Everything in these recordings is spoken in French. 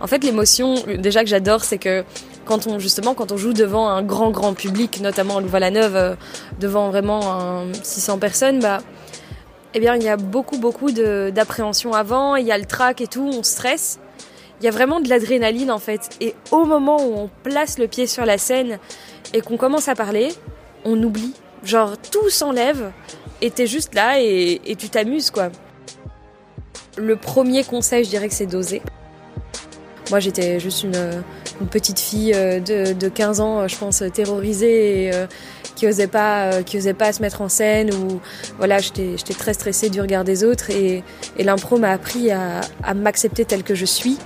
En fait, l'émotion, déjà que j'adore, c'est que quand on justement quand on joue devant un grand grand public, notamment à Louvain-la-Neuve, euh, devant vraiment 600 personnes, bah eh bien il y a beaucoup beaucoup d'appréhension avant, il y a le trac et tout, on stresse. Il y a vraiment de l'adrénaline en fait. Et au moment où on place le pied sur la scène et qu'on commence à parler, on oublie. Genre tout s'enlève et t'es juste là et, et tu t'amuses quoi. Le premier conseil, je dirais que c'est d'oser. Moi, j'étais juste une, petite fille euh, de, 15 ans, je pense, terrorisée et euh, qui osait pas, euh, qui osait pas se mettre en scène ou voilà, j'étais, très stressée du regard des autres et, l'impro m'a appris à, à m'accepter telle que je suis.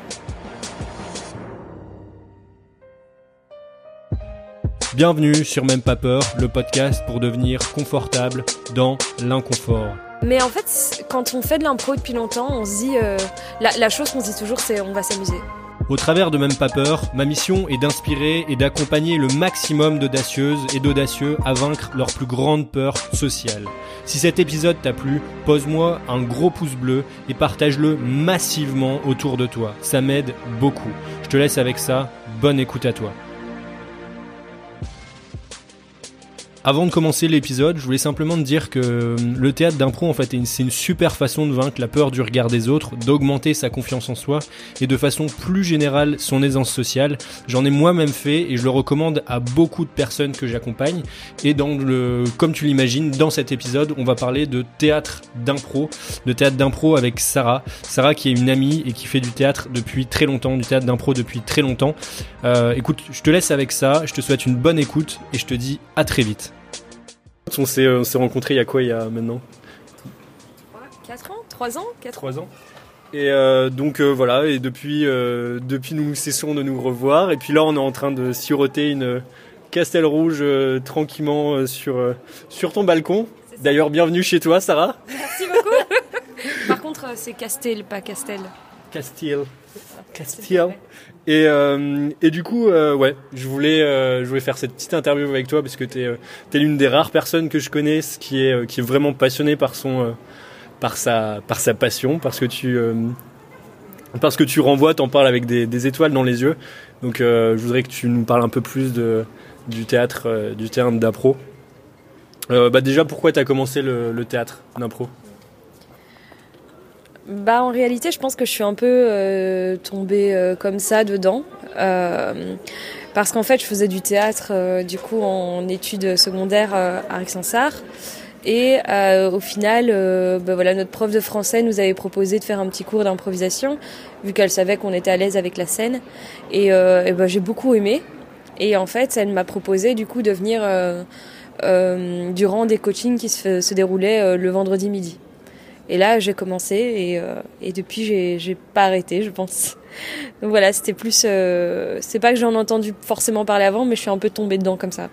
Bienvenue sur Même pas peur, le podcast pour devenir confortable dans l'inconfort. Mais en fait, quand on fait de l'impro depuis longtemps, on se dit la, la chose qu'on se dit toujours, c'est on va s'amuser. Au travers de Même pas peur, ma mission est d'inspirer et d'accompagner le maximum d'audacieuses et d'audacieux à vaincre leur plus grande peur sociale. Si cet épisode t'a plu, pose-moi un gros pouce bleu et partage-le massivement autour de toi. Ça m'aide beaucoup. Je te laisse avec ça. Bonne écoute à toi. Avant de commencer l'épisode, je voulais simplement te dire que euh, le théâtre d'impro, en fait, c'est une super façon de vaincre la peur du regard des autres, d'augmenter sa confiance en soi et de façon plus générale son aisance sociale. J'en ai moi-même fait et je le recommande à beaucoup de personnes que j'accompagne. Et dans le, comme tu l'imagines, dans cet épisode, on va parler de théâtre d'impro, de théâtre d'impro avec Sarah. Sarah qui est une amie et qui fait du théâtre depuis très longtemps, du théâtre d'impro depuis très longtemps. Euh, écoute, je te laisse avec ça, je te souhaite une bonne écoute et je te dis à très vite. On s'est, euh, rencontrés il y a quoi il y a maintenant 4 ans 3 ans 4 3 ans. Et euh, donc euh, voilà, et depuis, depuis nous cessons de nous revoir. Et puis là, on est en train de siroter une Castel Rouge tranquillement sur, sur ton balcon. D'ailleurs, bienvenue chez toi, Sarah. Merci beaucoup. Par contre, c'est Castel, pas Castel. Castel. Castel. Et, euh, et du coup, euh, ouais, je voulais, euh, je voulais faire cette petite interview avec toi parce que tu es, l'une des rares personnes que je connaisse qui est, qui est vraiment passionnée par, son, par, sa, par sa passion, parce que tu, parce que tu renvoies, t'en parles avec des, étoiles dans les yeux. Donc je voudrais que tu nous parles un peu plus de, du théâtre, d'impro. bah déjà, pourquoi tu as commencé le théâtre d'impro? Bah en réalité, je pense que je suis un peu euh, tombée euh, comme ça dedans. Euh, parce qu'en fait, je faisais du théâtre euh, du coup en études secondaires à Aix-en-Sarre. Et au final, bah, voilà, notre prof de français nous avait proposé de faire un petit cours d'improvisation, vu qu'elle savait qu'on était à l'aise avec la scène. Et, bah, j'ai beaucoup aimé. Et en fait, elle m'a proposé du coup de venir durant des coachings qui se déroulaient le vendredi midi. Et là, j'ai commencé et, euh, et depuis, j'ai, pas arrêté, je pense. Donc voilà, c'était plus. Euh, c'est pas que j'en ai entendu forcément parler avant, mais je suis un peu tombée dedans comme ça.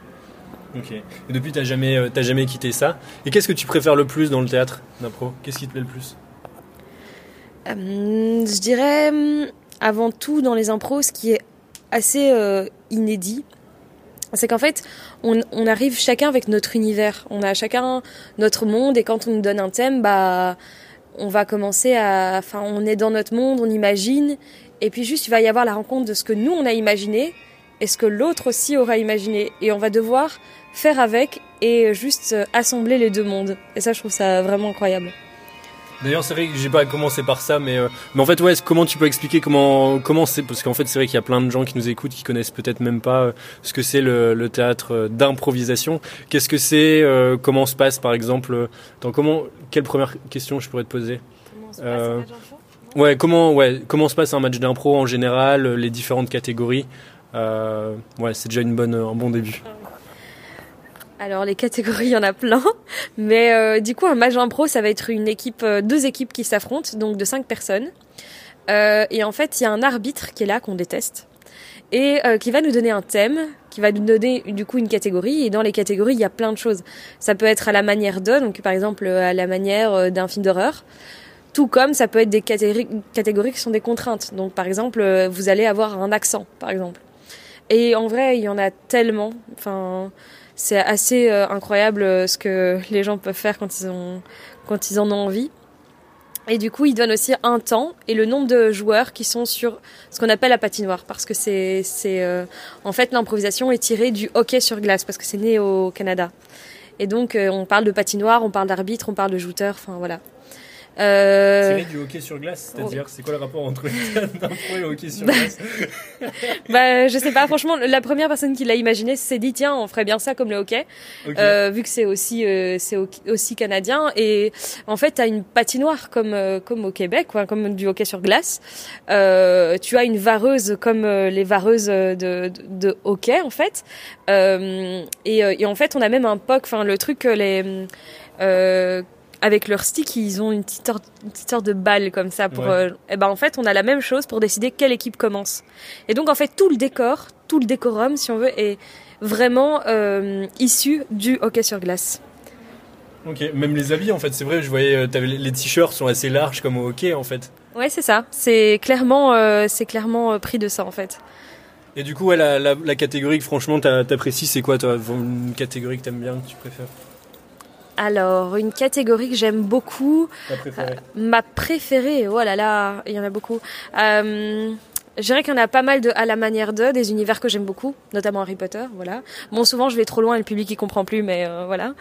Ok. Et depuis, t'as jamais, euh, t'as jamais quitté ça? Et qu'est-ce que tu préfères le plus dans le théâtre d'impro Qu'est-ce qui te plaît le plus? Je dirais avant tout dans les impros, ce qui est assez inédit, c'est qu'en fait, on, on, arrive chacun avec notre univers. On a chacun notre monde et quand on nous donne un thème, bah, on va commencer à, enfin, on est dans notre monde, on imagine et puis juste il va y avoir la rencontre de ce que nous on a imaginé et ce que l'autre aussi aura imaginé et on va devoir faire avec et juste assembler les deux mondes. Et ça, je trouve ça vraiment incroyable. D'ailleurs, c'est vrai que j'ai pas commencé par ça, mais, euh, mais en fait, ouais, comment tu peux expliquer comment comment c'est parce qu'en fait, c'est vrai qu'il y a plein de gens qui nous écoutent qui connaissent peut-être même pas euh, ce que c'est le, le, théâtre euh, d'improvisation. Qu'est-ce que c'est Comment se passe, par exemple dans comment Quelle première question je pourrais te poser Comment se passe un match Ouais, comment ouais comment se passe un match d'impro en général, les différentes catégories? ouais, c'est déjà une bonne un bon début. Ah alors les catégories, il y en a plein, mais euh, du coup un match d'impro, ça va être une équipe, euh, deux équipes qui s'affrontent, donc de cinq personnes. Euh, et en fait, il y a un arbitre qui est là qu'on déteste et qui va nous donner un thème, qui va nous donner du coup une catégorie. Et dans les catégories, il y a plein de choses. Ça peut être à la manière de, donc par exemple à la manière d'un film d'horreur. Tout comme ça peut être des catégories, catégories qui sont des contraintes. Donc par exemple, vous allez avoir un accent, par exemple. Et en vrai, il y en a tellement. Enfin, c'est assez euh, incroyable euh, ce que les gens peuvent faire quand ils, ont, quand ils en ont envie. Et du coup, ils donnent aussi un temps et le nombre de joueurs qui sont sur ce qu'on appelle la patinoire, parce que c'est, c'est euh, en fait l'improvisation est tirée du hockey sur glace, parce que c'est né au Canada. Et donc, on parle de patinoire, on parle d'arbitre, on parle de jouteur, enfin voilà. Euh... C'est du hockey sur glace, c'est-à-dire c'est quoi le rapport entre d'impro et le hockey sur glace Bah je sais pas, franchement la première personne qui l'a imaginé s'est dit tiens on ferait bien ça comme le hockey, euh, vu que c'est aussi euh, c'est aussi canadien et en fait t'as une patinoire comme euh, comme au Québec, quoi, comme du hockey sur glace. Euh, tu as une vareuse comme euh, les vareuses de, de, de, hockey en fait, et, et, en fait on a même un puck, enfin le truc les avec leur stick, ils ont une petite, sorte, une petite sorte de balle comme ça. Pour, euh, et ben en fait, on a la même chose pour décider quelle équipe commence. Et donc en fait, tout le décor, tout le décorum, si on veut, est vraiment euh, issu du hockey sur glace. Ok, même les habits en fait, c'est vrai, je voyais, euh, les t-shirts sont assez larges comme au hockey en fait. Ouais, c'est ça. C'est clairement, euh, c'est clairement pris de ça en fait. Et du coup, ouais, la, la, la catégorie que franchement t'apprécies, c'est quoi toi? Une catégorie que t'aimes bien, que tu préfères? Alors, une catégorie que j'aime beaucoup. préférée. Euh, ma préférée, oh là là, il y en a beaucoup. Euh, je dirais qu'il y en a pas mal de à la manière de, des univers que j'aime beaucoup, notamment Harry Potter, voilà. Bon, souvent je vais trop loin et le public il comprend plus, mais euh, voilà.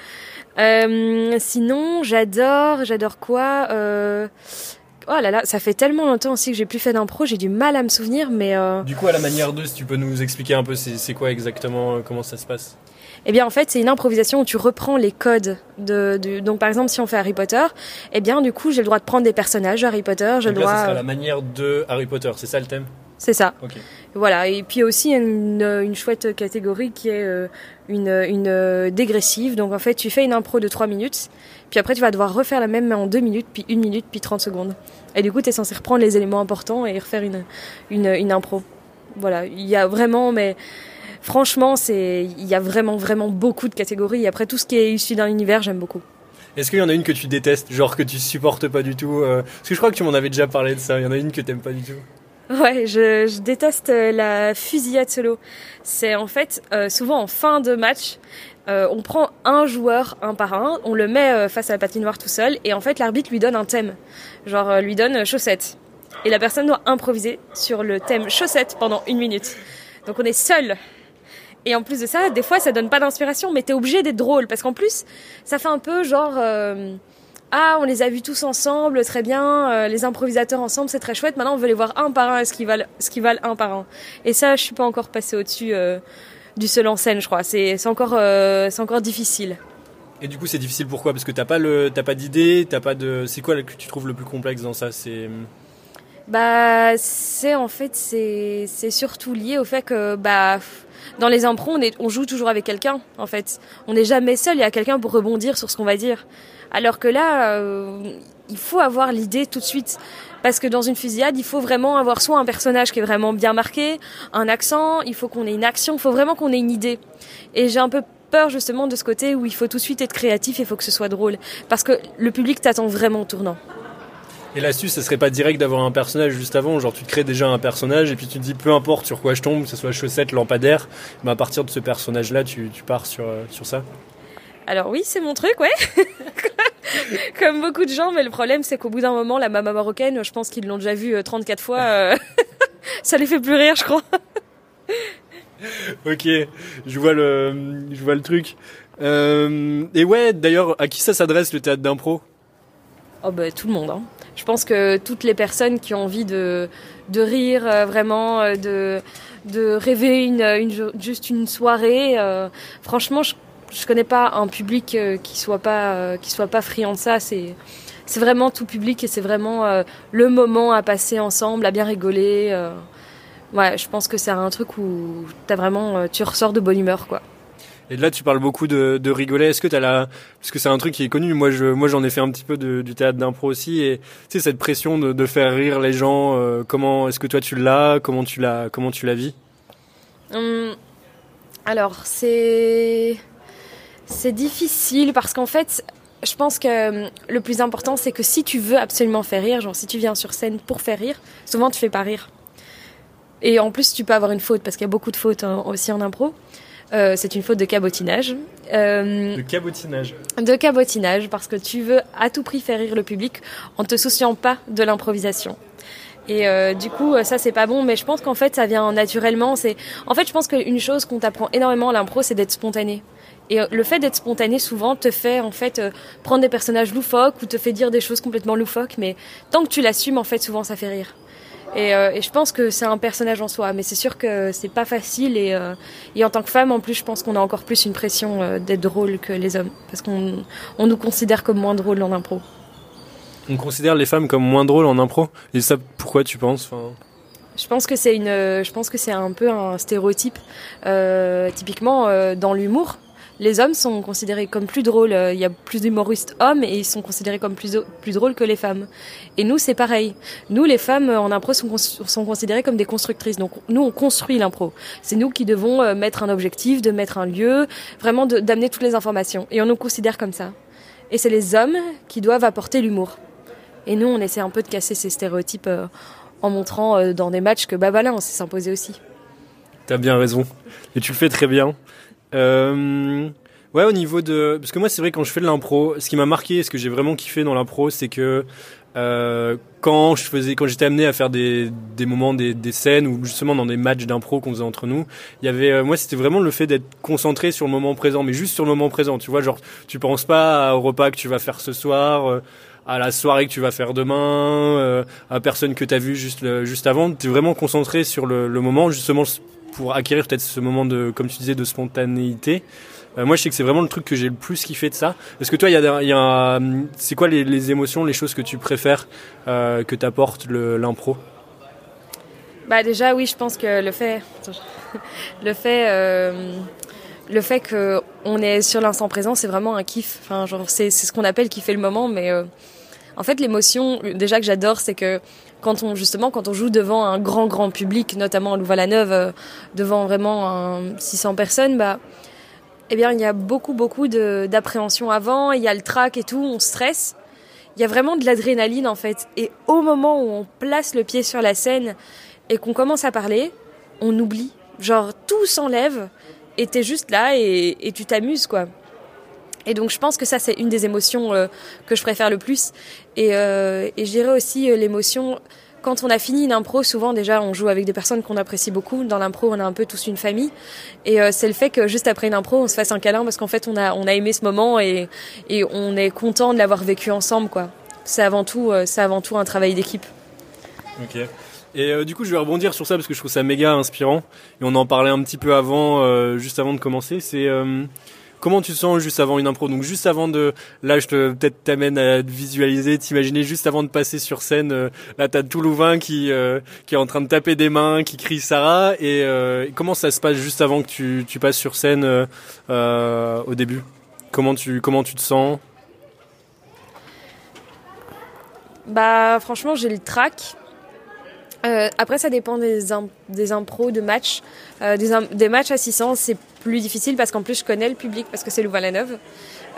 Euh, sinon, j'adore, j'adore quoi euh, Oh là là, ça fait tellement longtemps aussi que j'ai plus fait d'impro, j'ai du mal à me souvenir, mais... Euh... Du coup, à la manière de, si tu peux nous expliquer un peu c'est quoi exactement, comment ça se passe? Eh bien en fait c'est une improvisation où tu reprends les codes de, de, donc par exemple si on fait Harry Potter eh bien du coup j'ai le droit de prendre des personnages Harry Potter je dois là, ça sera la manière de Harry Potter c'est ça le thème? C'est ça. Okay. voilà et puis aussi une, une chouette catégorie qui est euh, une, une euh, dégressive. Donc en fait tu fais une impro de 3 minutes puis après tu vas devoir refaire la même mais en 2 minutes puis 1 minute puis 30 secondes. Et du coup tu es censé reprendre les éléments importants et refaire une, une, une impro. Voilà il y a vraiment mais franchement, c'est il y a vraiment vraiment beaucoup de catégories. Et après tout ce qui est issu d'un univers, j'aime beaucoup. Est-ce qu'il y en a une que tu détestes, genre que tu supportes pas du tout euh... Parce que je crois que tu m'en avais déjà parlé de ça. Il y en a une que t'aimes pas du tout. Ouais, je, je, déteste euh, la fusillade solo. C'est en fait euh, souvent en fin de match, euh, on prend un joueur un par un, on le met face à la patinoire tout seul, et en fait l'arbitre lui donne un thème, genre lui donne chaussettes, et la personne doit improviser sur le thème chaussettes pendant une minute. Donc on est seul et en plus de ça, des fois, ça donne pas d'inspiration, mais t'es obligé d'être drôle parce qu'en plus, ça fait un peu genre euh, ah, on les a vus tous ensemble, très bien, euh, les improvisateurs ensemble, c'est très chouette. Maintenant, on veut les voir un par un, ce qu'ils valent, ce qu'ils valent un par un? Et ça, je suis pas encore passée au-dessus euh, du seul en scène, je crois. C'est c'est encore c'est encore difficile. Et du coup, c'est difficile pourquoi? Parce que t'as pas le t'as pas d'idée, t'as pas de. C'est quoi que tu trouves le plus complexe dans ça? C'est bah, c'est en fait c'est c'est surtout lié au fait que bah dans les impros, on, joue toujours avec quelqu'un, en fait. On n'est jamais seul, il y a quelqu'un pour rebondir sur ce qu'on va dire. Alors que là, euh, il faut avoir l'idée tout de suite. Parce que dans une fusillade, il faut vraiment avoir soit un personnage qui est vraiment bien marqué, un accent, il faut qu'on ait une action, il faut vraiment qu'on ait une idée. Et j'ai un peu peur justement de ce côté où il faut tout de suite être créatif et il faut que ce soit drôle. Parce que le public t'attend vraiment tournant. Et l'astuce, ce serait pas direct d'avoir un personnage juste avant, genre tu te crées déjà un personnage et puis tu te dis peu importe sur quoi je tombe, que ce soit chaussette, lampadaire, mais à partir de ce personnage-là, tu, tu, pars sur, euh, sur ça Alors oui, c'est mon truc, ouais. Comme beaucoup de gens, mais le problème c'est qu'au bout d'un moment, la maman marocaine, je pense qu'ils l'ont déjà vu 34 fois, euh, ça les fait plus rire, je crois. ok, je vois le, je vois le truc. Euh, et ouais, d'ailleurs, à qui ça s'adresse le théâtre d'impro? Oh bah tout le monde. Hein. Je pense que toutes les personnes qui ont envie de, de rire euh, vraiment, euh, de, de rêver une, une, juste une soirée, euh, franchement, je, je connais pas un public euh, qui soit pas euh, qui soit pas friand de ça. C'est c'est vraiment tout public et c'est vraiment euh, le moment à passer ensemble, à bien rigoler. ouais, je pense que c'est un truc où t'as vraiment tu ressors de bonne humeur quoi. Et là, tu parles beaucoup de, de rigoler. Est-ce que tu as la, parce que c'est un truc qui est connu. Moi, moi, j'en ai fait un petit peu de, du théâtre d'impro aussi. Et tu sais, cette pression de, faire rire les gens. Euh, comment est-ce que toi tu l'as? Comment tu l'as Comment tu la vis? Hum, Alors, c'est, c'est difficile parce qu'en fait, je pense que hum, le plus important, c'est que si tu veux absolument faire rire, genre si tu viens sur scène pour faire rire, souvent tu fais pas rire. Et en plus, tu peux avoir une faute parce qu'il y a beaucoup de fautes hein, aussi en impro. Euh, c'est une faute de cabotinage. Euh, de cabotinage. De cabotinage, parce que tu veux à tout prix faire rire le public en te souciant pas de l'improvisation. Et euh, du coup, ça c'est pas bon, mais je pense qu'en fait ça vient naturellement. C'est en fait, je pense qu'une chose qu'on t'apprend énormément à l'impro, c'est d'être spontané. Et le fait d'être spontané souvent te fait en fait prendre des personnages loufoques ou te fait dire des choses complètement loufoques, mais tant que tu l'assumes, en fait, souvent ça fait rire. Euh, et, je pense que c'est un personnage en soi, mais c'est sûr que c'est pas facile. Et, euh, et, en tant que femme, en plus, je pense qu'on a encore plus une pression euh, d'être drôle que les hommes, parce qu'on on nous considère comme moins drôles en impro. On considère les femmes comme moins drôles en impro. Et ça, pourquoi tu penses enfin... Je pense que c'est une, je pense que c'est un peu un stéréotype. typiquement dans l'humour, les hommes sont considérés comme plus drôles. Euh, il y a plus d'humoristes hommes et ils sont considérés comme plus, plus drôles que les femmes. Et nous, c'est pareil. Nous, les femmes euh, en impro sont, sont considérées comme des constructrices. Donc nous, on construit l'impro. C'est nous qui devons euh, mettre un objectif, de mettre un lieu, vraiment d'amener toutes les informations. Et on nous considère comme ça. Et c'est les hommes qui doivent apporter l'humour. Et nous, on essaie un peu de casser ces stéréotypes en montrant dans des matchs que voilà, on s'est s'imposer aussi. T'as bien raison. Et tu le fais très bien. Euh, ouais, au niveau de, parce que moi c'est vrai quand je fais de l'impro, ce qui m'a marqué, ce que j'ai vraiment kiffé dans l'impro, c'est que euh, quand je faisais, quand j'étais amené à faire des, des moments, des, des scènes ou justement dans des matchs d'impro qu'on faisait entre nous, il y avait, euh, moi c'était vraiment le fait d'être concentré sur le moment présent, mais juste sur le moment présent. Tu vois, genre tu penses pas au repas que tu vas faire ce soir. Euh, à la soirée que tu vas faire demain, euh, à personne que tu as vu juste juste avant, tu es vraiment concentré sur le, le moment justement pour acquérir peut-être ce moment de, comme tu disais, de spontanéité. Euh, moi, je sais que c'est vraiment le truc que j'ai le plus kiffé de ça. Est-ce que toi, il y a, y c'est quoi les, les, émotions, les choses que tu préfères euh, que t'apporte l'impro? Bah déjà, oui, je pense que le fait, le fait, euh, le fait que on est sur l'instant présent, c'est vraiment un kiff. Enfin, genre, c'est ce qu'on appelle kiffer le moment, mais euh, en fait, l'émotion, déjà que j'adore, c'est que quand on justement quand on joue devant un grand grand public, notamment à Louvain-la-Neuve, euh, devant vraiment un 600 personnes, bah eh bien il y a beaucoup beaucoup d'appréhension avant, il y a le trac et tout, on stresse. Il y a vraiment de l'adrénaline en fait. Et au moment où on place le pied sur la scène et qu'on commence à parler, on oublie. Genre tout s'enlève et t'es juste là et tu t'amuses quoi. Et donc je pense que ça c'est une des émotions euh, que je préfère le plus. Et, euh, je dirais aussi euh, l'émotion quand on a fini une impro, souvent déjà on joue avec des personnes qu'on apprécie beaucoup. Dans l'impro, on a un peu tous une famille. Et euh, c'est le fait que juste après une impro, on se fasse un câlin parce qu'en fait on a on a aimé ce moment et et on est content de l'avoir vécu ensemble quoi. C'est avant tout c'est avant tout un travail d'équipe. Ok. Et du coup, je vais rebondir sur ça parce que je trouve ça méga inspirant. Et on en parlait un petit peu avant, juste avant de commencer. C'est Comment tu te sens juste avant une impro? Donc juste avant de, là je te peut-être t'amène à visualiser, t'imaginer juste avant de passer sur scène. Euh, là t'as tout Louvain qui euh, qui est en train de taper des mains, qui crie Sarah. Et euh, comment ça se passe juste avant que tu, tu passes sur scène au début? Comment tu comment tu te sens? Bah franchement j'ai le trac. Après, ça dépend des, des impros, de matchs. des, des matchs à 600, c'est plus difficile parce qu'en plus je connais le public parce que c'est Louvain-la-Neuve.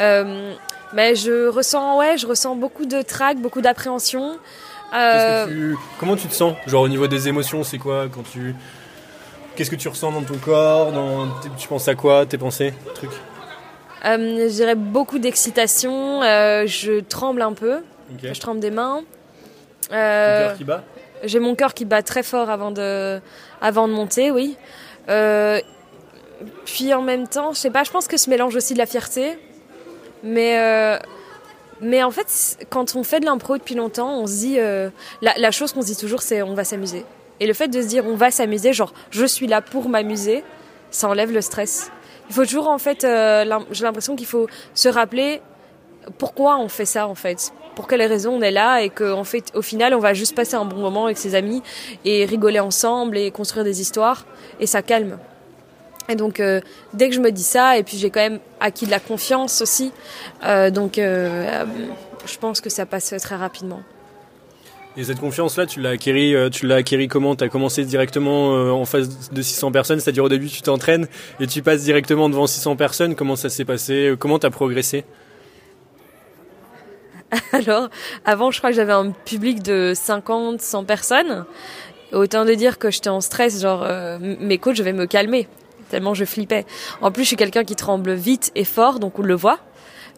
Euh, mais je ressens, ouais, je ressens beaucoup de trac, beaucoup d'appréhension. Euh... Comment tu te sens Genre au niveau des émotions, c'est quoi quand tu Qu'est-ce que tu ressens dans ton corps dans... Tu penses à quoi Tes pensées trucs? Euh, Je dirais beaucoup d'excitation. Euh, je tremble un peu. Je tremble des mains. Euh, qui bat? J'ai mon cœur qui bat très fort avant de, avant de monter, oui. Euh, puis en même temps, je sais pas, je pense que ce mélange aussi de la fierté. Mais, euh, mais en fait, quand on fait de l'impro depuis longtemps, on se dit. Euh, la, chose qu'on se dit toujours, c'est on va s'amuser. Et le fait de se dire on va s'amuser, genre je suis là pour m'amuser, ça enlève le stress. Il faut toujours, en fait, j'ai l'impression qu'il faut se rappeler pourquoi on fait ça, en fait. Pour quelles raisons on est là et qu'en fait, au final, on va juste passer un bon moment avec ses amis et rigoler ensemble et construire des histoires. Et ça calme. Et donc, euh, dès que je me dis ça, et puis j'ai quand même acquis de la confiance aussi, euh, donc euh, je pense que ça passe très rapidement. Et cette confiance-là, tu l'as acquérie, tu l'as acquérie comment? Tu as commencé directement en face de 600 personnes, c'est-à-dire au début tu t'entraînes et tu passes directement devant 600 personnes. Comment ça s'est passé? Comment tu as progressé? Alors, avant, je crois que j'avais un public de 50, 100 personnes. Autant de dire que j'étais en stress, genre mes coachs, je vais me calmer tellement je flippais. En plus, je suis quelqu'un qui tremble vite et fort, donc on le voit.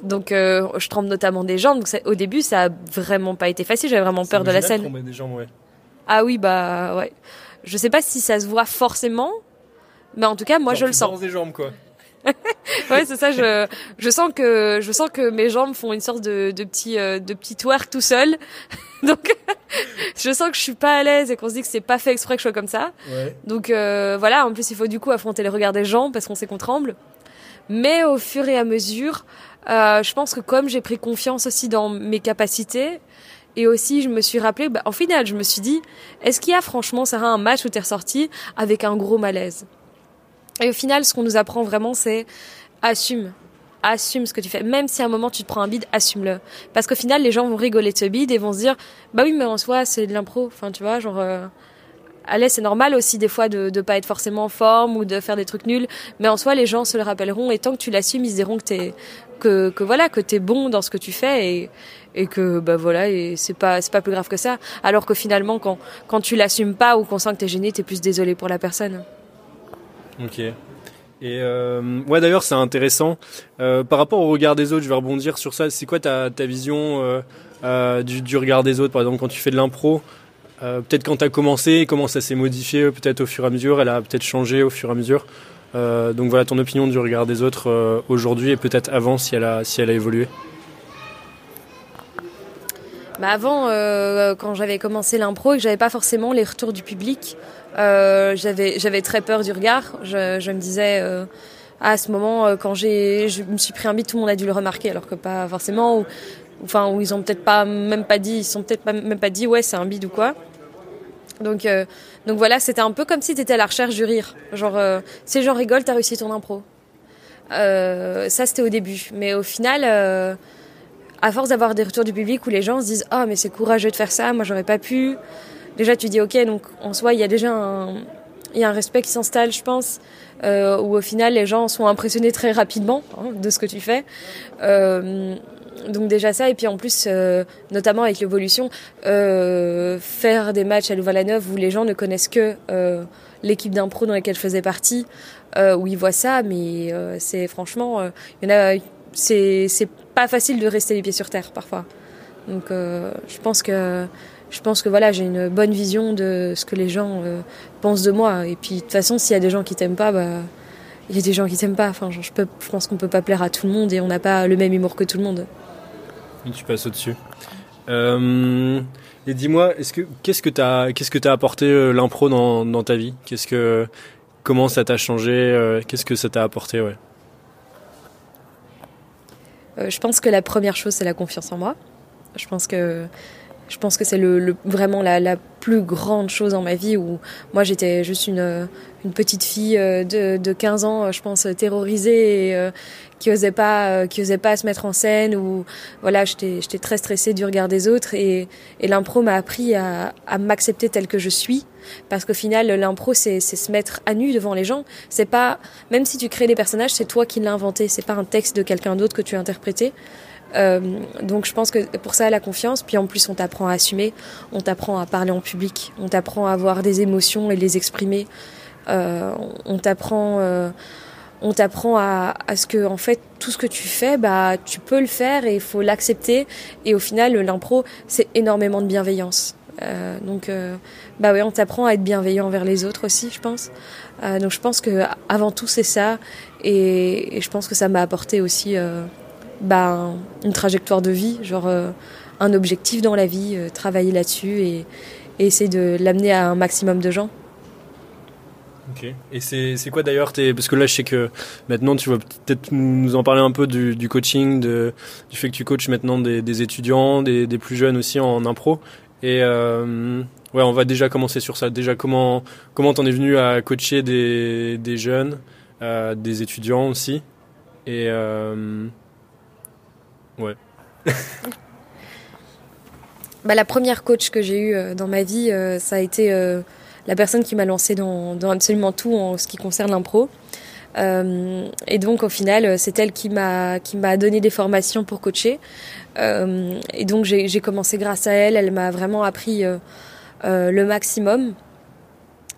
Donc euh, je tremble notamment des jambes. Donc au début, ça a vraiment pas été facile. J'avais vraiment peur de la scène. Des jambes, ouais. Ah oui, bah ouais. Je sais pas si ça se voit forcément, mais en tout cas, moi, je le sens. des jambes, quoi. ouais, c'est ça. Je, je sens que je sens que mes jambes font une sorte de, de petit euh, de petit twerk tout seul. Donc, je sens que je suis pas à l'aise et qu'on se dit que c'est pas fait exprès que je sois comme ça. Ouais. Donc euh, voilà. En plus, il faut du coup affronter les regards des gens parce qu'on sait qu'on tremble. Mais au fur et à mesure, euh, je pense que comme j'ai pris confiance aussi dans mes capacités, et aussi, je me suis rappelé, bah, en final, je me suis dit, est-ce qu'il y a franchement, Sarah, un match où t'es ressorti avec un gros malaise? Et au final, ce qu'on nous apprend vraiment, c'est assume. Assume ce que tu fais. Même si à un moment tu te prends un bide, assume-le. Parce qu'au final, les gens vont rigoler de ce bide et vont se dire, bah oui, mais en soi, c'est de l'impro. Enfin, tu vois, genre, euh, allez, c'est normal aussi des fois de ne pas être forcément en forme ou de faire des trucs nuls. Mais en soi, les gens se le rappelleront et tant que tu l'assumes, ils se diront que t'es, que, voilà, que t'es bon dans ce que tu fais et, et que bah voilà et c'est pas c'est pas plus grave que ça alors que finalement quand quand tu l'assumes pas ou qu'on sent que t'es gêné t'es plus désolé pour la personne ok. Et euh, ouais d'ailleurs c'est intéressant. Euh, par rapport au regard des autres je vais rebondir sur ça. C'est quoi ta, ta vision euh, du, du, regard des autres? Par exemple quand tu fais de l'impro peut-être quand tu as commencé comment ça s'est modifié peut-être au fur et à mesure? Elle a peut-être changé au fur et à mesure. Donc voilà ton opinion du regard des autres aujourd'hui et peut-être avant si elle a si elle a évolué bah avant, euh, quand j'avais commencé l'impro et que j'avais pas forcément les retours du public, euh, j'avais j'avais très peur du regard. Je, je me disais euh, à ce moment euh, quand j'ai je me suis pris un bide, tout le monde a dû le remarquer alors que pas forcément. Ou, enfin où ils ont peut-être pas même pas dit, ils sont peut-être même pas dit ouais c'est un bide ou quoi. Donc euh, donc voilà, c'était un peu comme si t'étais à la recherche du rire. Genre euh, si les gens rigolent, t'as réussi ton impro. ça c'était au début, mais au final à force d'avoir des retours du public où les gens se disent ah oh, mais c'est courageux de faire ça, moi j'aurais pas pu. Déjà tu dis ok donc en soi il y a déjà un y a un respect qui s'installe je pense euh, où au final les gens sont impressionnés très rapidement hein, de ce que tu fais. Euh, donc déjà ça et puis en plus euh, notamment avec l'évolution faire des matchs à Louvain-la-Neuve où les gens ne connaissent que euh, l'équipe d'impro dans laquelle je faisais partie où ils voient ça mais c'est franchement il y en a c'est pas facile de rester les pieds sur terre parfois. Donc euh, je pense que je pense que voilà j'ai une bonne vision de ce que les gens euh, pensent de moi. Et puis de toute façon s'il y a des gens qui t'aiment pas, bah il y a des gens qui t'aiment pas. Enfin je, pense qu'on peut pas plaire à tout le monde et on n'a pas le même humour que tout le monde. Tu passes au-dessus. Euh, et dis-moi, est-ce que qu'est-ce que t'as qu'est-ce que t'as apporté l'impro dans, ta vie? Qu'est-ce que comment ça t'a changé Qu'est-ce que ça t'a apporté euh, je pense que la première chose, c'est la confiance en moi. Je pense que je pense que c'est le, le, vraiment la, la, plus grande chose dans ma vie où moi j'étais juste une, une petite fille euh, de, de 15 ans, je pense, terrorisée et euh, qui osait pas, euh, qui osait pas se mettre en scène ou voilà, j'étais, j'étais très stressée du regard des autres et, et l'impro m'a appris à, à m'accepter telle que je suis. Parce qu'au final l'impro c'est, c'est se mettre à nu devant les gens. C'est pas, même si tu crées des personnages, c'est toi qui l'as inventé, c'est pas un texte de quelqu'un d'autre que tu as interprété. Euh, donc je pense que pour ça la confiance, puis en plus on t'apprend à assumer, on t'apprend à parler en public, on t'apprend à avoir des émotions et les exprimer, euh, on t'apprend euh, on t'apprend à, à, ce que en fait tout ce que tu fais bah tu peux le faire et il faut l'accepter. Et au final l'impro c'est énormément de bienveillance. Euh, donc euh, bah ouais on t'apprend à être bienveillant envers les autres aussi je pense. Euh, donc je pense que avant tout c'est ça. Et, et, je pense que ça m'a apporté aussi euh, bah, une trajectoire de vie, genre euh, un objectif dans la vie, travailler là-dessus et, et, essayer de l'amener à un maximum de gens. Ok. Et c'est quoi d'ailleurs Parce que là, je sais que maintenant, tu vas peut-être nous en parler un peu du, coaching, du fait que tu coaches maintenant des, étudiants, des, plus jeunes aussi en impro. Et euh, ouais, on va déjà commencer sur ça. Déjà, comment comment t'en es venu à coacher des, des jeunes, euh, des étudiants aussi? Et euh, Ouais. bah, la première coach que j'ai eue dans ma vie, ça a été la personne qui m'a lancé dans, dans, absolument tout en ce qui concerne l'impro. Euh, et donc au final, c'est elle qui m'a qui m'a donné des formations pour coacher. Euh, et donc j'ai commencé grâce à elle. Elle m'a vraiment appris euh, le maximum.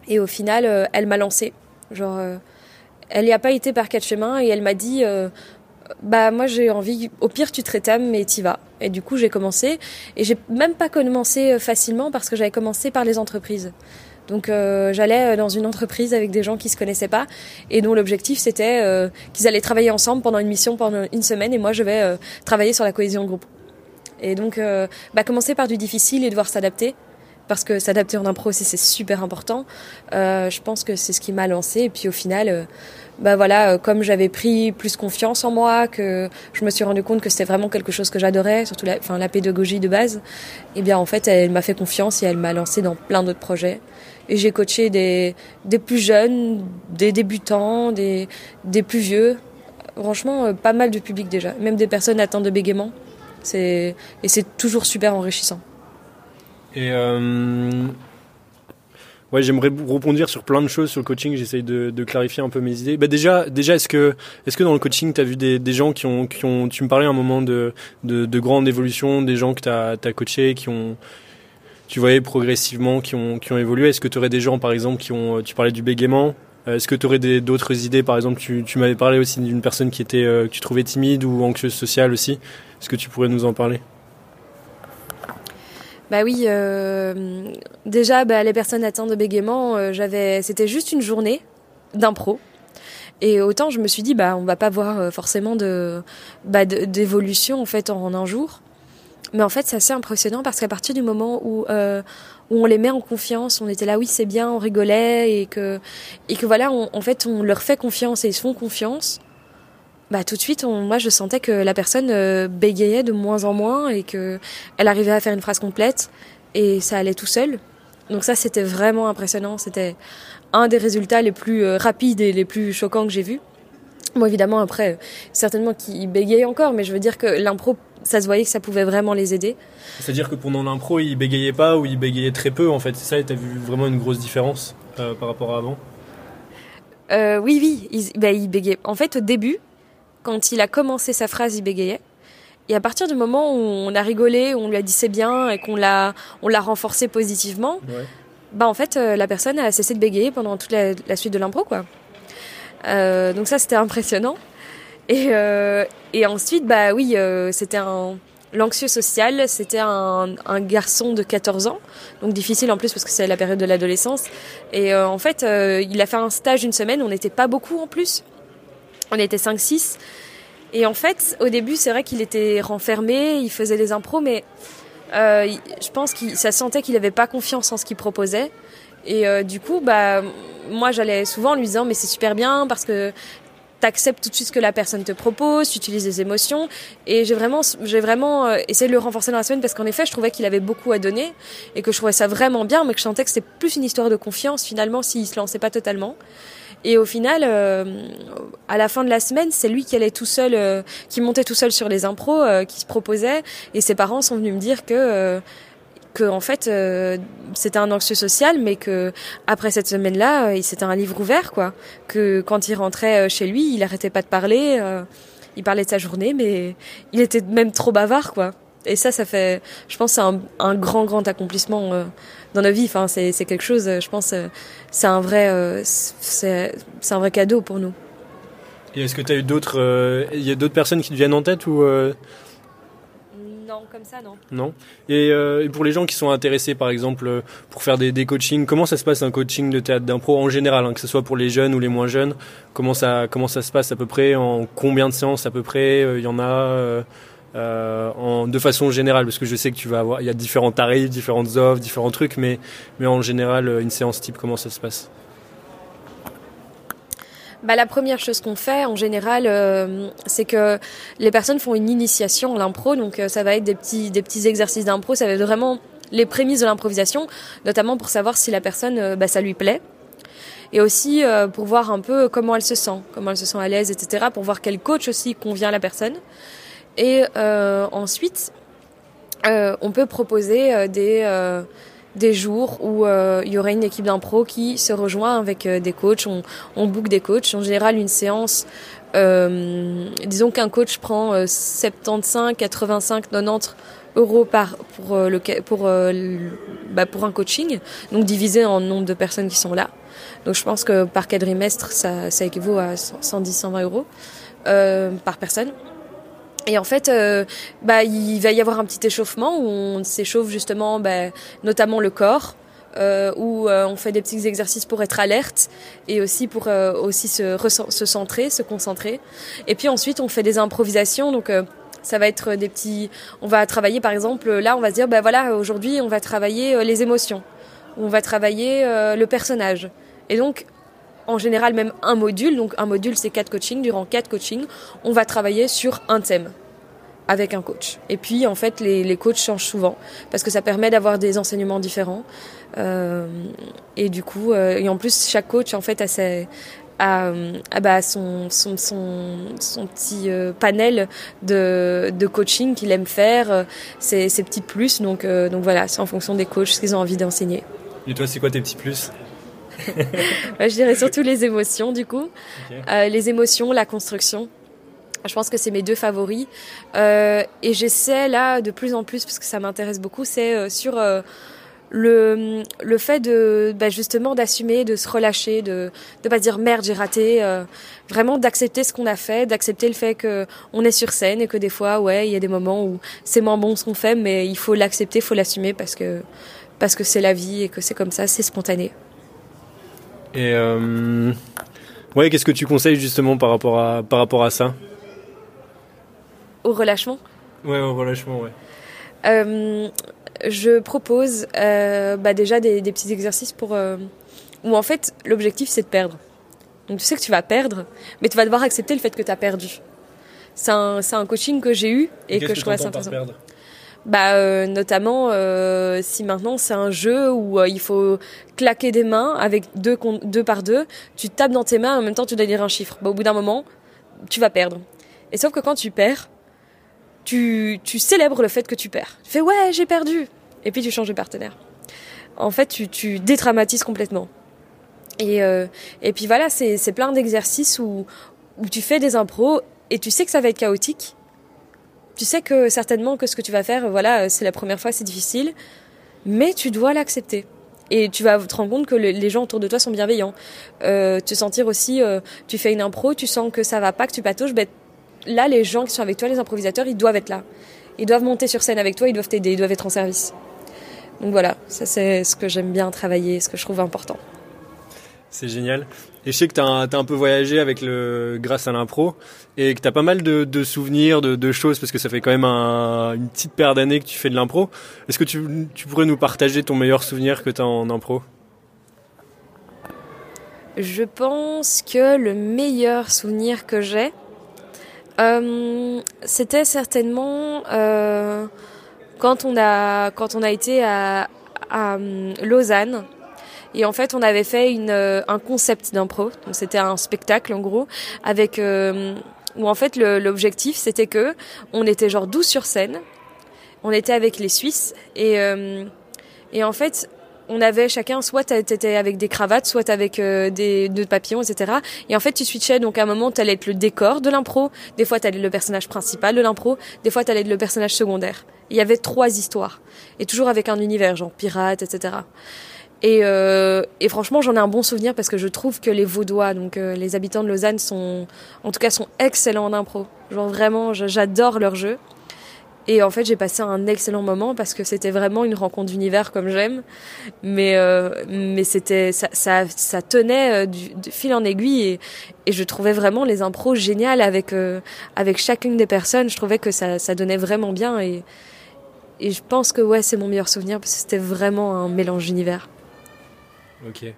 Et au final, elle m'a lancé. Genre, elle n'y a pas été par quatre chemins et elle m'a dit bah moi j'ai envie au pire tu te rétames mais t'y vas et du coup j'ai commencé et j'ai même pas commencé facilement parce que j'avais commencé par les entreprises donc euh, j'allais euh, dans une entreprise avec des gens qui se connaissaient pas et dont l'objectif c'était euh, qu'ils allaient travailler ensemble pendant une mission pendant une semaine et moi je vais travailler sur la cohésion de groupe. Et donc bah, commencer par du difficile et devoir s'adapter parce que s'adapter en impro c'est super important. je pense que c'est ce qui m'a lancé et puis au final bah voilà comme j'avais pris plus confiance en moi que je me suis rendu compte que c'était vraiment quelque chose que j'adorais surtout la enfin la pédagogie de base et eh bien en fait elle m'a fait confiance et elle m'a lancé dans plein d'autres projets et j'ai coaché des, des plus jeunes, des débutants, des, des plus vieux. Franchement, euh, pas mal de public déjà. Même des personnes atteintes de bégaiement. Et c'est toujours super enrichissant. Et euh, ouais, j'aimerais rebondir sur plein de choses sur le coaching. J'essaye de, clarifier un peu mes idées. Bah déjà, déjà, est-ce que, est-ce que dans le coaching, tu as vu des, des gens qui ont, qui ont, tu me parlais un moment de, de, de grande évolution, des gens que tu as coachés, qui ont, tu voyais progressivement qui ont, qui ont évolué Est-ce que tu aurais des gens, par exemple, qui ont, tu parlais du bégaiement euh, Est-ce que tu aurais d'autres idées Par exemple, tu, tu m'avais parlé aussi d'une personne qui était, euh, que tu trouvais timide ou anxieuse sociale aussi. Est-ce que tu pourrais nous en parler? Bah oui, euh, déjà bah, les personnes atteintes de bégaiement, j'avais, c'était juste une journée d'impro. Et autant je me suis dit bah on va pas voir forcément de bah, d'évolution en fait en un jour. Mais en fait, c'est assez impressionnant parce qu'à partir du moment où, euh, où on les met en confiance, on était là, oui, c'est bien, on rigolait et que, et que voilà, on, en fait, on leur fait confiance et ils se font confiance. Bah, tout de suite, on, moi, je sentais que la personne euh, bégayait de moins en moins et que elle arrivait à faire une phrase complète et ça allait tout seul. Donc ça, c'était vraiment impressionnant. C'était un des résultats les plus euh, rapides et les plus choquants que j'ai vus. Bon, évidemment, après, certainement qu'ils bégayent encore, mais je veux dire que l'impro ça se voyait que ça pouvait vraiment les aider. C'est-à-dire que pendant l'impro, ils bégayaient pas ou ils bégayaient très peu en fait, c'est ça Et t'as vu vraiment une grosse différence euh, par rapport à avant? Euh, Oui, oui, il, bah, il bégayait. En fait, au début, quand il a commencé sa phrase, il bégayait. Et à partir du moment où on a rigolé, où on lui a dit c'est bien et qu'on l'a, on l'a renforcé positivement, bah en fait, euh, la personne a cessé de bégayer pendant toute la, la suite de l'impro, quoi. Euh, donc ça, c'était impressionnant. Et, euh, et ensuite, bah oui, euh, c'était un l'anxieux social, c'était un, un, garçon de 14 ans, donc difficile en plus parce que c'est la période de l'adolescence. Et euh, en fait, euh, il a fait un stage une semaine, on n'était pas beaucoup en plus, on était 5-6. Et en fait, au début, c'est vrai qu'il était renfermé, il faisait des impros, mais euh, je pense que ça sentait qu'il n'avait pas confiance en ce qu'il proposait. Et du coup, bah, moi, j'allais souvent en lui disant, mais c'est super bien parce que t'acceptes tout de suite ce que la personne te propose, tu utilises des émotions. Et j'ai vraiment, j'ai vraiment euh, essayé de le renforcer dans la semaine parce qu'en effet, je trouvais qu'il avait beaucoup à donner et que je trouvais ça vraiment bien, mais que je sentais que c'était plus une histoire de confiance finalement s'il se lançait pas totalement. Et au final, euh, à la fin de la semaine, c'est lui qui allait tout seul, euh, qui montait tout seul sur les impros, qui se proposait. Et ses parents sont venus me dire que que en fait euh, c'était un anxieux social mais que après cette semaine là euh, c'était un livre ouvert quoi. Que quand il rentrait euh, chez lui il arrêtait pas de parler il parlait de sa journée mais il était même trop bavard quoi. Et ça ça fait je pense c'est un, grand grand accomplissement dans nos vies. Enfin c'est c'est quelque chose je pense c'est un vrai c'est un vrai cadeau pour nous. Est-ce que tu as eu d'autres il y a d'autres personnes qui te viennent en tête ou non? Euh, et, pour les gens qui sont intéressés, par exemple, euh, pour faire des, coachings, comment ça se passe un coaching de théâtre d'impro en général, hein, que ce soit pour les jeunes ou les moins jeunes? Comment ça, se passe à peu près? En combien de séances à peu près? Il y en a euh, en, de façon générale, parce que je sais que tu vas avoir, il y a différents tarifs, différentes offres, différents trucs, mais en général, une séance type, comment ça se passe? Bah, la première chose qu'on fait en général, euh, c'est que les personnes font une initiation à l'impro, donc euh, ça va être des petits, des petits exercices d'impro, ça va être vraiment les prémices de l'improvisation, notamment pour savoir si la personne, euh, bah, ça lui plaît. Et aussi pour voir un peu comment elle se sent, comment elle se sent à l'aise, etc. Pour voir quel coach aussi convient à la personne. Et ensuite, on peut proposer des des jours où euh, il y aurait une équipe d'impro qui se rejoint avec euh, des coachs. On, on book des coachs. En général, une séance, euh, disons qu'un coach prend 75, 85, 90 euros par pour le pour bah, pour un coaching, donc divisé en nombre de personnes qui sont là. Donc je pense que par quadrimestre, ça, ça équivaut à 110-120 euros par personne. Et en fait, bah, il va y avoir un petit échauffement où on s'échauffe justement, bah, notamment le corps, euh, où euh, on fait des petits exercices pour être alerte et aussi pour euh, aussi se, se, centrer, se concentrer. Et puis ensuite, on fait des improvisations. Donc ça va être des petits. On va travailler, par exemple, là, on va se dire, ben voilà, aujourd'hui, on va travailler les émotions, on va travailler le personnage. Et donc, en général, même un module. Donc un module, c'est quatre coachings. Durant quatre coachings, on va travailler sur un thème avec un coach. Et puis en fait, les, les coachs changent souvent parce que ça permet d'avoir des enseignements différents. Euh, et du coup, euh, et en plus, chaque coach en fait a ses, a, bah, son, son, son, son petit euh, panel de, de coaching qu'il aime faire, ses, ses petits plus. Donc, donc voilà, c'est en fonction des coachs ce qu'ils ont envie d'enseigner. Et toi, c'est quoi tes petits plus? bah, Je dirais surtout les émotions, du coup. les émotions, la construction. Je pense que c'est mes deux favoris. Euh, et j'essaie là de plus en plus, parce que ça m'intéresse beaucoup, c'est euh, sur euh, le, le fait de bah, justement d'assumer, de se relâcher, de ne pas dire merde j'ai raté, vraiment d'accepter ce qu'on a fait, d'accepter le fait que on est sur scène et que des fois ouais il y a des moments où c'est moins bon ce qu'on fait, mais il faut l'accepter, il faut l'assumer parce que parce que c'est la vie et que c'est comme ça, c'est spontané. Et ouais, qu'est-ce que tu conseilles justement par rapport à par rapport à ça? Au relâchement? Ouais, au relâchement, ouais. Euh, je propose euh, bah déjà des, petits exercices pour euh, où en fait l'objectif c'est de perdre. Donc tu sais que tu vas perdre, mais tu vas devoir accepter le fait que tu as perdu. C'est un, un, coaching que j'ai eu et, que, je trouve assez intéressant. Perdre? Bah notamment si maintenant c'est un jeu où il faut claquer des mains avec deux deux par deux, tu tapes dans tes mains en même temps tu dois dire un chiffre. Bah, au bout d'un moment, tu vas perdre. Et sauf que quand tu perds, tu, tu célèbres le fait que tu perds. Tu fais ouais, j'ai perdu. Et puis tu changes de partenaire. En fait, tu, tu dédramatises complètement. Et, euh, et puis voilà, c'est plein d'exercices où, où tu fais des impros et tu sais que ça va être chaotique. Tu sais que certainement que ce que tu vas faire, voilà, c'est la première fois, c'est difficile, mais tu dois l'accepter. Et tu vas te rendre compte que les gens autour de toi sont bienveillants. Euh, te sentir aussi, euh, tu fais une impro, tu sens que ça va pas, que tu patauges, ben, là, les gens qui sont avec toi, les improvisateurs, ils doivent être là. Ils doivent monter sur scène avec toi, ils doivent t'aider, ils doivent être en service. Donc voilà, ça c'est ce que j'aime bien travailler, ce que je trouve important. C'est génial. Et je sais que tu as, un peu voyagé avec le, grâce à l'impro et que tu as pas mal de, souvenirs, de, choses, parce que ça fait quand même une petite paire d'années que tu fais de l'impro. Est-ce que tu, pourrais nous partager ton meilleur souvenir que tu as en impro? Je pense que le meilleur souvenir que j'ai, euh, C'était certainement euh, quand on a quand on a été à, Lausanne. Et en fait, on avait fait une, euh, un concept d'impro. Donc c'était un spectacle en gros avec euh, où en fait l'objectif c'était que on était genre 12 sur scène. On était avec les Suisses et et en fait on avait chacun, soit t'étais avec des cravates, soit avec euh, des papillons, etc. Et en fait, tu switchais, donc à un moment, t'allais être le décor de l'impro, des fois t'allais être le personnage principal de l'impro, des fois t'allais être le personnage secondaire. Il y avait trois histoires, et toujours avec un univers, genre pirate, etc. Et, euh, et franchement, j'en ai un bon souvenir parce que je trouve que les Vaudois, donc euh, les habitants de Lausanne, sont, en tout cas, sont excellents en impro. Genre vraiment, j'adore leur jeu. Et en fait, j'ai passé un excellent moment parce que c'était vraiment une rencontre d'univers comme j'aime. Mais, euh, mais c'était, ça, ça, ça tenait euh, du, fil en aiguille et, et je trouvais vraiment les impros géniales avec, euh, avec chacune des personnes. Je trouvais que ça, ça donnait vraiment bien et, et je pense que ouais, c'est mon meilleur souvenir parce que c'était vraiment un mélange d'univers. Ok.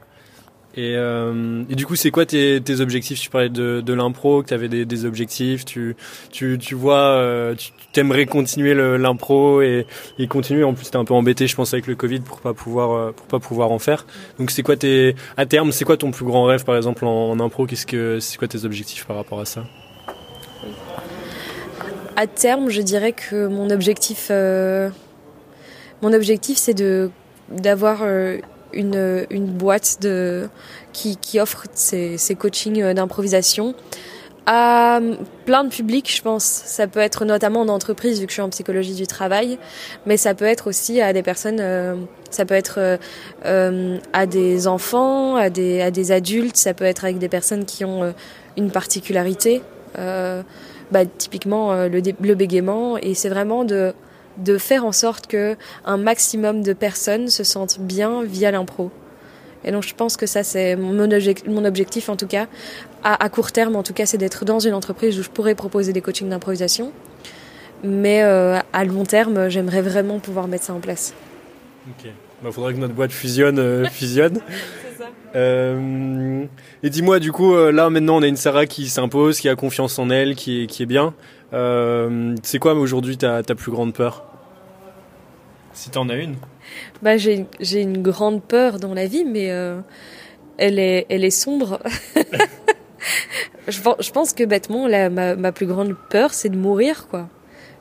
Et, euh, et, du coup, c'est quoi tes, objectifs? Tu parlais de, l'impro, que tu avais des, objectifs. Tu, tu, tu vois, euh, tu aimerais continuer l'impro et, continuer. En plus, t'es un peu embêté, je pense, avec le Covid pour pas pouvoir, euh, pour pas pouvoir en faire. Donc, c'est quoi tes, à terme, c'est quoi ton plus grand rêve, par exemple, en, impro? Qu'est-ce que, c'est quoi tes objectifs par rapport à ça? À terme, je dirais que mon objectif, objectif, c'est de d'avoir une, une boîte de, qui, qui offre ses, ses coachings euh, d'improvisation. À plein de publics, je pense. Ça peut être notamment en entreprise, vu que je suis en psychologie du travail, mais ça peut être aussi à des personnes, euh, ça peut être euh, euh, à des enfants, à des, à des adultes, ça peut être avec des personnes qui ont une particularité, bah, typiquement le, le bégaiement, et c'est vraiment de, de faire en sorte que un maximum de personnes se sentent bien via l'impro. Et donc je pense que ça c'est mon, objectif en tout cas, à, court terme en tout cas, c'est d'être dans une entreprise où je pourrais proposer des coachings d'improvisation. Mais euh, à long terme, j'aimerais vraiment pouvoir mettre ça en place. Ok. Il bah, faudrait que notre boîte fusionne. Euh, fusionne. c'est ça. Euh, et dis-moi, du coup, là maintenant, on a une Sarah qui s'impose, qui a confiance en elle, qui est, qui est bien. C'est quoi aujourd'hui ta, ta plus grande peur? Si t'en as une bah, j'ai, une grande peur dans la vie, mais euh, elle, est, elle est sombre. je, pense que bêtement, la, ma, plus grande peur, c'est de mourir, quoi.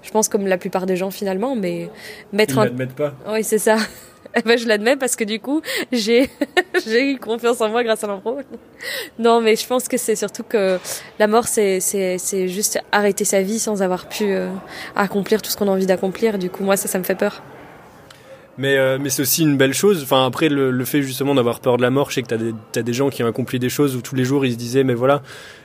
Je pense comme la plupart des gens finalement, mais mettre Ils un... pas. Oui, c'est ça. Eh ben, je l'admets parce que du coup, j'ai j'ai eu confiance en moi grâce à l'impro. Non, mais je pense que c'est surtout que la mort, c'est c'est c'est juste arrêter sa vie sans avoir pu euh, accomplir tout ce qu'on a envie d'accomplir. Du coup, moi, ça, ça me fait peur. Mais, euh, mais c'est aussi une belle chose. Enfin, après, le, le fait justement d'avoir peur de la mort, je sais que t'as des, as des gens qui ont accompli des choses où tous les jours ils se disaient, mais voilà,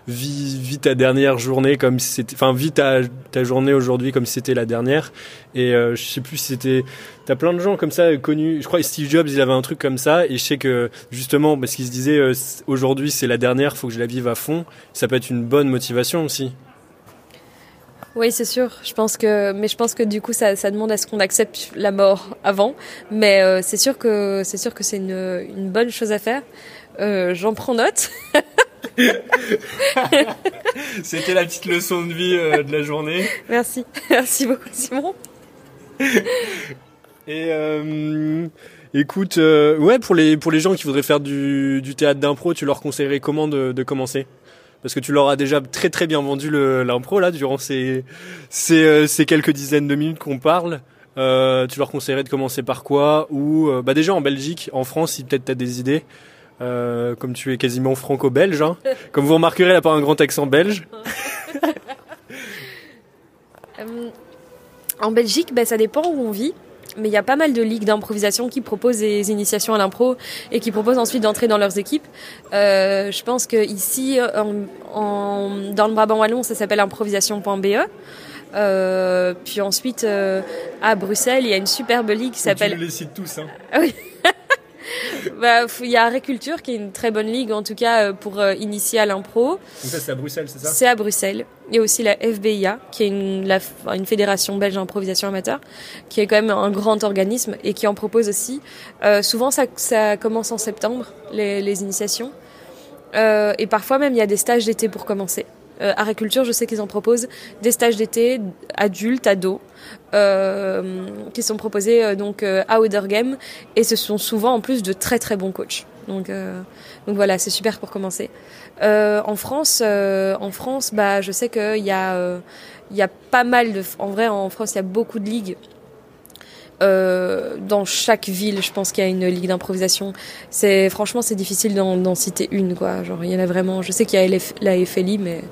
vis, vis ta dernière journée comme c'était, enfin, vis ta, ta journée aujourd'hui comme c'était la dernière. Et euh, je sais plus si c'était, t'as plein de gens comme ça connus. Je crois que Steve Jobs, il avait un truc comme ça. Et je sais que justement, parce qu'il se disait, euh, aujourd'hui c'est la dernière, faut que je la vive à fond. Ça peut être une bonne motivation aussi. Oui, c'est sûr. Je pense que, mais je pense que du coup, ça, ça demande à ce qu'on accepte la mort avant. Mais euh, c'est sûr que c'est sûr que c'est une, une bonne chose à faire. Euh, J'en prends note. C'était la petite leçon de vie euh, de la journée. Merci, merci beaucoup Simon. Et écoute, ouais, pour les pour les gens qui voudraient faire du, du théâtre d'impro, tu leur conseillerais comment de, de commencer? Parce que tu leur as déjà très très bien vendu l'impro là durant ces ces, euh, ces, quelques dizaines de minutes qu'on parle. Euh, tu leur conseillerais de commencer par quoi? Ou euh, bah déjà en Belgique, en France, si peut-être tu as des idées. Euh, comme tu es quasiment franco-belge, hein. comme vous remarquerez, il n'a pas un grand accent belge. en Belgique, bah, ça dépend où on vit mais il y a pas mal de ligues d'improvisation qui proposent des initiations à l'impro et qui proposent ensuite d'entrer dans leurs équipes. Euh, je pense que ici, en, dans le Brabant wallon, ça s'appelle improvisation.be. Euh, puis ensuite, euh, à Bruxelles, il y a une superbe ligue qui s'appelle. Tu les cites tous, hein. oui. bah, il y a Agriculture qui est une très bonne ligue en tout cas euh, pour euh, initier à l'impro. Ça c'est à Bruxelles, c'est ça? C'est à Bruxelles. Il y a aussi la FBIA qui est une, une fédération belge d'improvisation amateur qui est quand même un grand organisme et qui en propose aussi. Euh, souvent ça, ça, commence en septembre les, les initiations euh, et parfois même il y a des stages d'été pour commencer. Euh, Agriculture, je sais qu'ils en proposent des stages d'été adultes, ados, euh, qui sont proposés euh, donc euh, à Outer Game et ce sont souvent en plus de très très bons coachs. Donc, donc voilà, c'est super pour commencer. en France, en France, bah je sais qu'il y a il y a pas mal de, en vrai en France il y a beaucoup de ligues euh, dans chaque ville, je pense qu'il y a une ligue d'improvisation. C'est franchement, c'est difficile d'en citer une, quoi. Genre, il y en a vraiment. Je sais qu'il y a la FLI, mais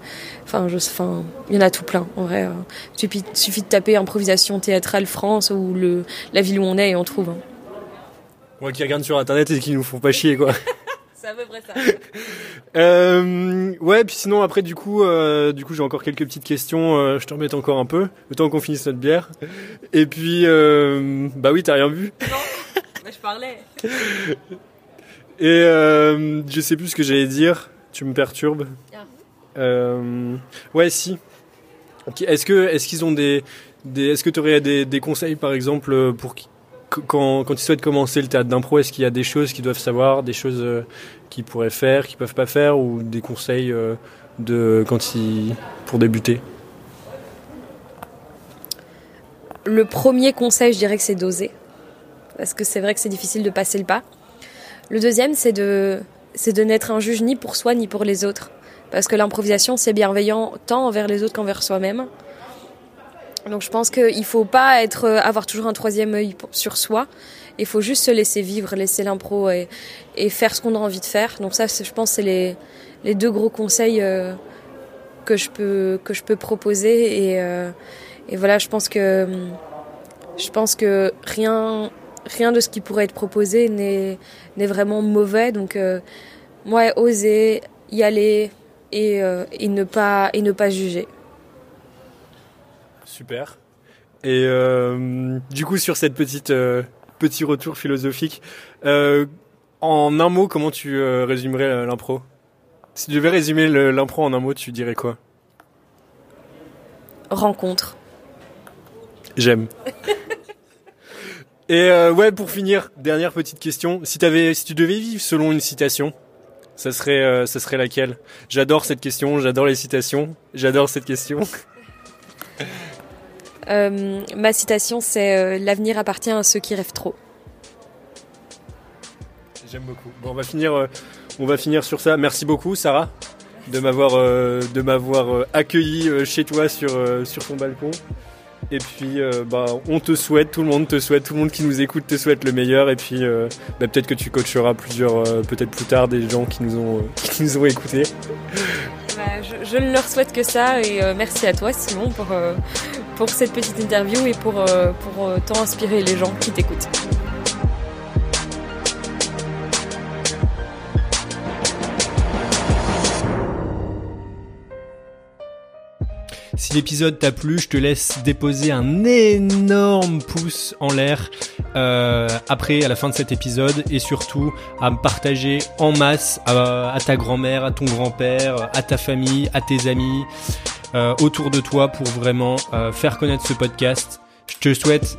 enfin, je, enfin, il y en a tout plein. En vrai, il suffit, suffit, de taper improvisation théâtrale France ou le la ville où on est et on trouve. Hein. Moi qui regarde sur internet et qui nous font pas chier, quoi. C'est à peu près ça. euh, ouais, puis sinon après du coup, euh, du coup j'ai encore quelques petites questions. Euh, je te remets encore un peu, le temps qu'on finisse notre bière. Et puis, bah oui, t'as rien vu. Non, mais je parlais. Et je sais plus ce que j'allais dire. Tu me perturbes. Ah. ouais, si. Est-ce que, est-ce qu'ils ont des, des est-ce que tu aurais des, des conseils par exemple pour quand, ils souhaitent commencer le théâtre d'impro, est-ce qu'il y a des choses qu'ils doivent savoir, des choses euh, qu'ils pourraient faire, qu'ils peuvent pas faire, ou des conseils euh, de quand ils pour débuter? Le premier conseil, je dirais que c'est d'oser, parce que c'est vrai que c'est difficile de passer le pas. Le deuxième, c'est de c'est de n'être un juge ni pour soi ni pour les autres, parce que l'improvisation c'est bienveillant tant envers les autres qu'envers soi-même. Donc je pense qu'il faut pas être euh, avoir toujours un troisième œil sur soi. Il faut juste se laisser vivre, laisser l'impro et, faire ce qu'on a envie de faire. Donc ça, je pense, c'est les, les deux gros conseils euh, que je peux que je peux proposer et, et voilà je pense que je pense que rien rien de ce qui pourrait être proposé n'est n'est vraiment mauvais donc moi oser y aller et, et ne pas et ne pas juger super et du coup sur cette petite petit retour philosophique. Euh, en un mot, comment tu euh, résumerais euh, l'impro? Si tu devais résumer l'impro en un mot, tu dirais quoi? Rencontre. J'aime. Et ouais, pour finir, dernière petite question. Si, avais, si tu devais vivre selon une citation, ça serait, ça serait laquelle? J'adore cette question, j'adore les citations, j'adore cette question. Euh, ma citation, c'est euh, L'avenir appartient à ceux qui rêvent trop. J'aime beaucoup. Bon, on va finir, euh, on va finir sur ça. Merci beaucoup, Sarah, de m'avoir, de m'avoir accueilli chez toi sur, sur ton balcon. Et puis, bah, on te souhaite, tout le monde te souhaite, tout le monde qui nous écoute te souhaite le meilleur. Et puis, bah, peut-être que tu coacheras plusieurs, peut-être plus tard, des gens qui nous ont, qui nous ont écoutés. Bah, je, ne leur souhaite que ça et merci à toi Simon pour, pour cette petite interview et pour, euh, pour euh, inspirer les gens qui t'écoutent. Si l'épisode t'a plu, je te laisse déposer un énorme pouce en l'air euh, après, à la fin de cet épisode, et surtout à me partager en masse à ta grand-mère, à ton grand-père, à ta famille, à tes amis. Euh, autour de toi pour vraiment euh, faire connaître ce podcast. Je te souhaite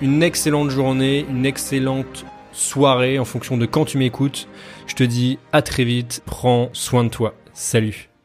une excellente journée, une excellente soirée en fonction de quand tu m'écoutes. Je te dis à très vite, prends soin de toi. Salut